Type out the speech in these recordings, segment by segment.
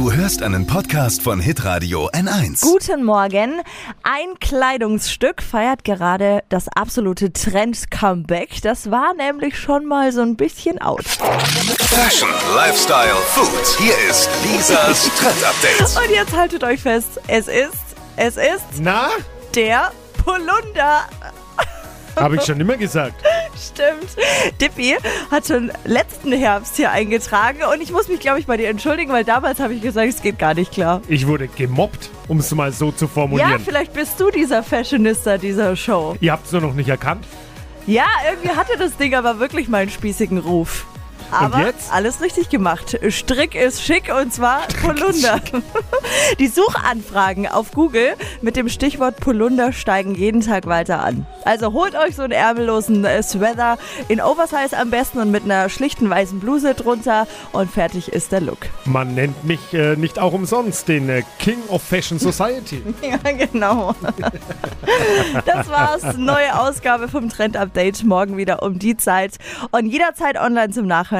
Du hörst einen Podcast von Hitradio N1. Guten Morgen. Ein Kleidungsstück feiert gerade das absolute Trend-Comeback. Das war nämlich schon mal so ein bisschen out. Fashion, Lifestyle, Food. Hier ist Lisas Trend Update. Und jetzt haltet euch fest, es ist, es ist Na? der Polunder. Habe ich schon immer gesagt. Stimmt. Dippy hat schon letzten Herbst hier eingetragen und ich muss mich, glaube ich, bei dir entschuldigen, weil damals habe ich gesagt, es geht gar nicht klar. Ich wurde gemobbt, um es mal so zu formulieren. Ja, vielleicht bist du dieser Fashionista dieser Show. Ihr habt es nur noch nicht erkannt. Ja, irgendwie hatte das Ding aber wirklich mal einen spießigen Ruf. Aber jetzt? alles richtig gemacht. Strick ist schick und zwar Polunder. Die Suchanfragen auf Google mit dem Stichwort Polunder steigen jeden Tag weiter an. Also holt euch so einen ärmellosen äh, Sweater in Oversize am besten und mit einer schlichten weißen Bluse drunter und fertig ist der Look. Man nennt mich äh, nicht auch umsonst den äh, King of Fashion Society. Ja, genau. Das war's. Neue Ausgabe vom Trend Update. Morgen wieder um die Zeit. Und jederzeit online zum Nachhören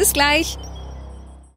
Bis gleich.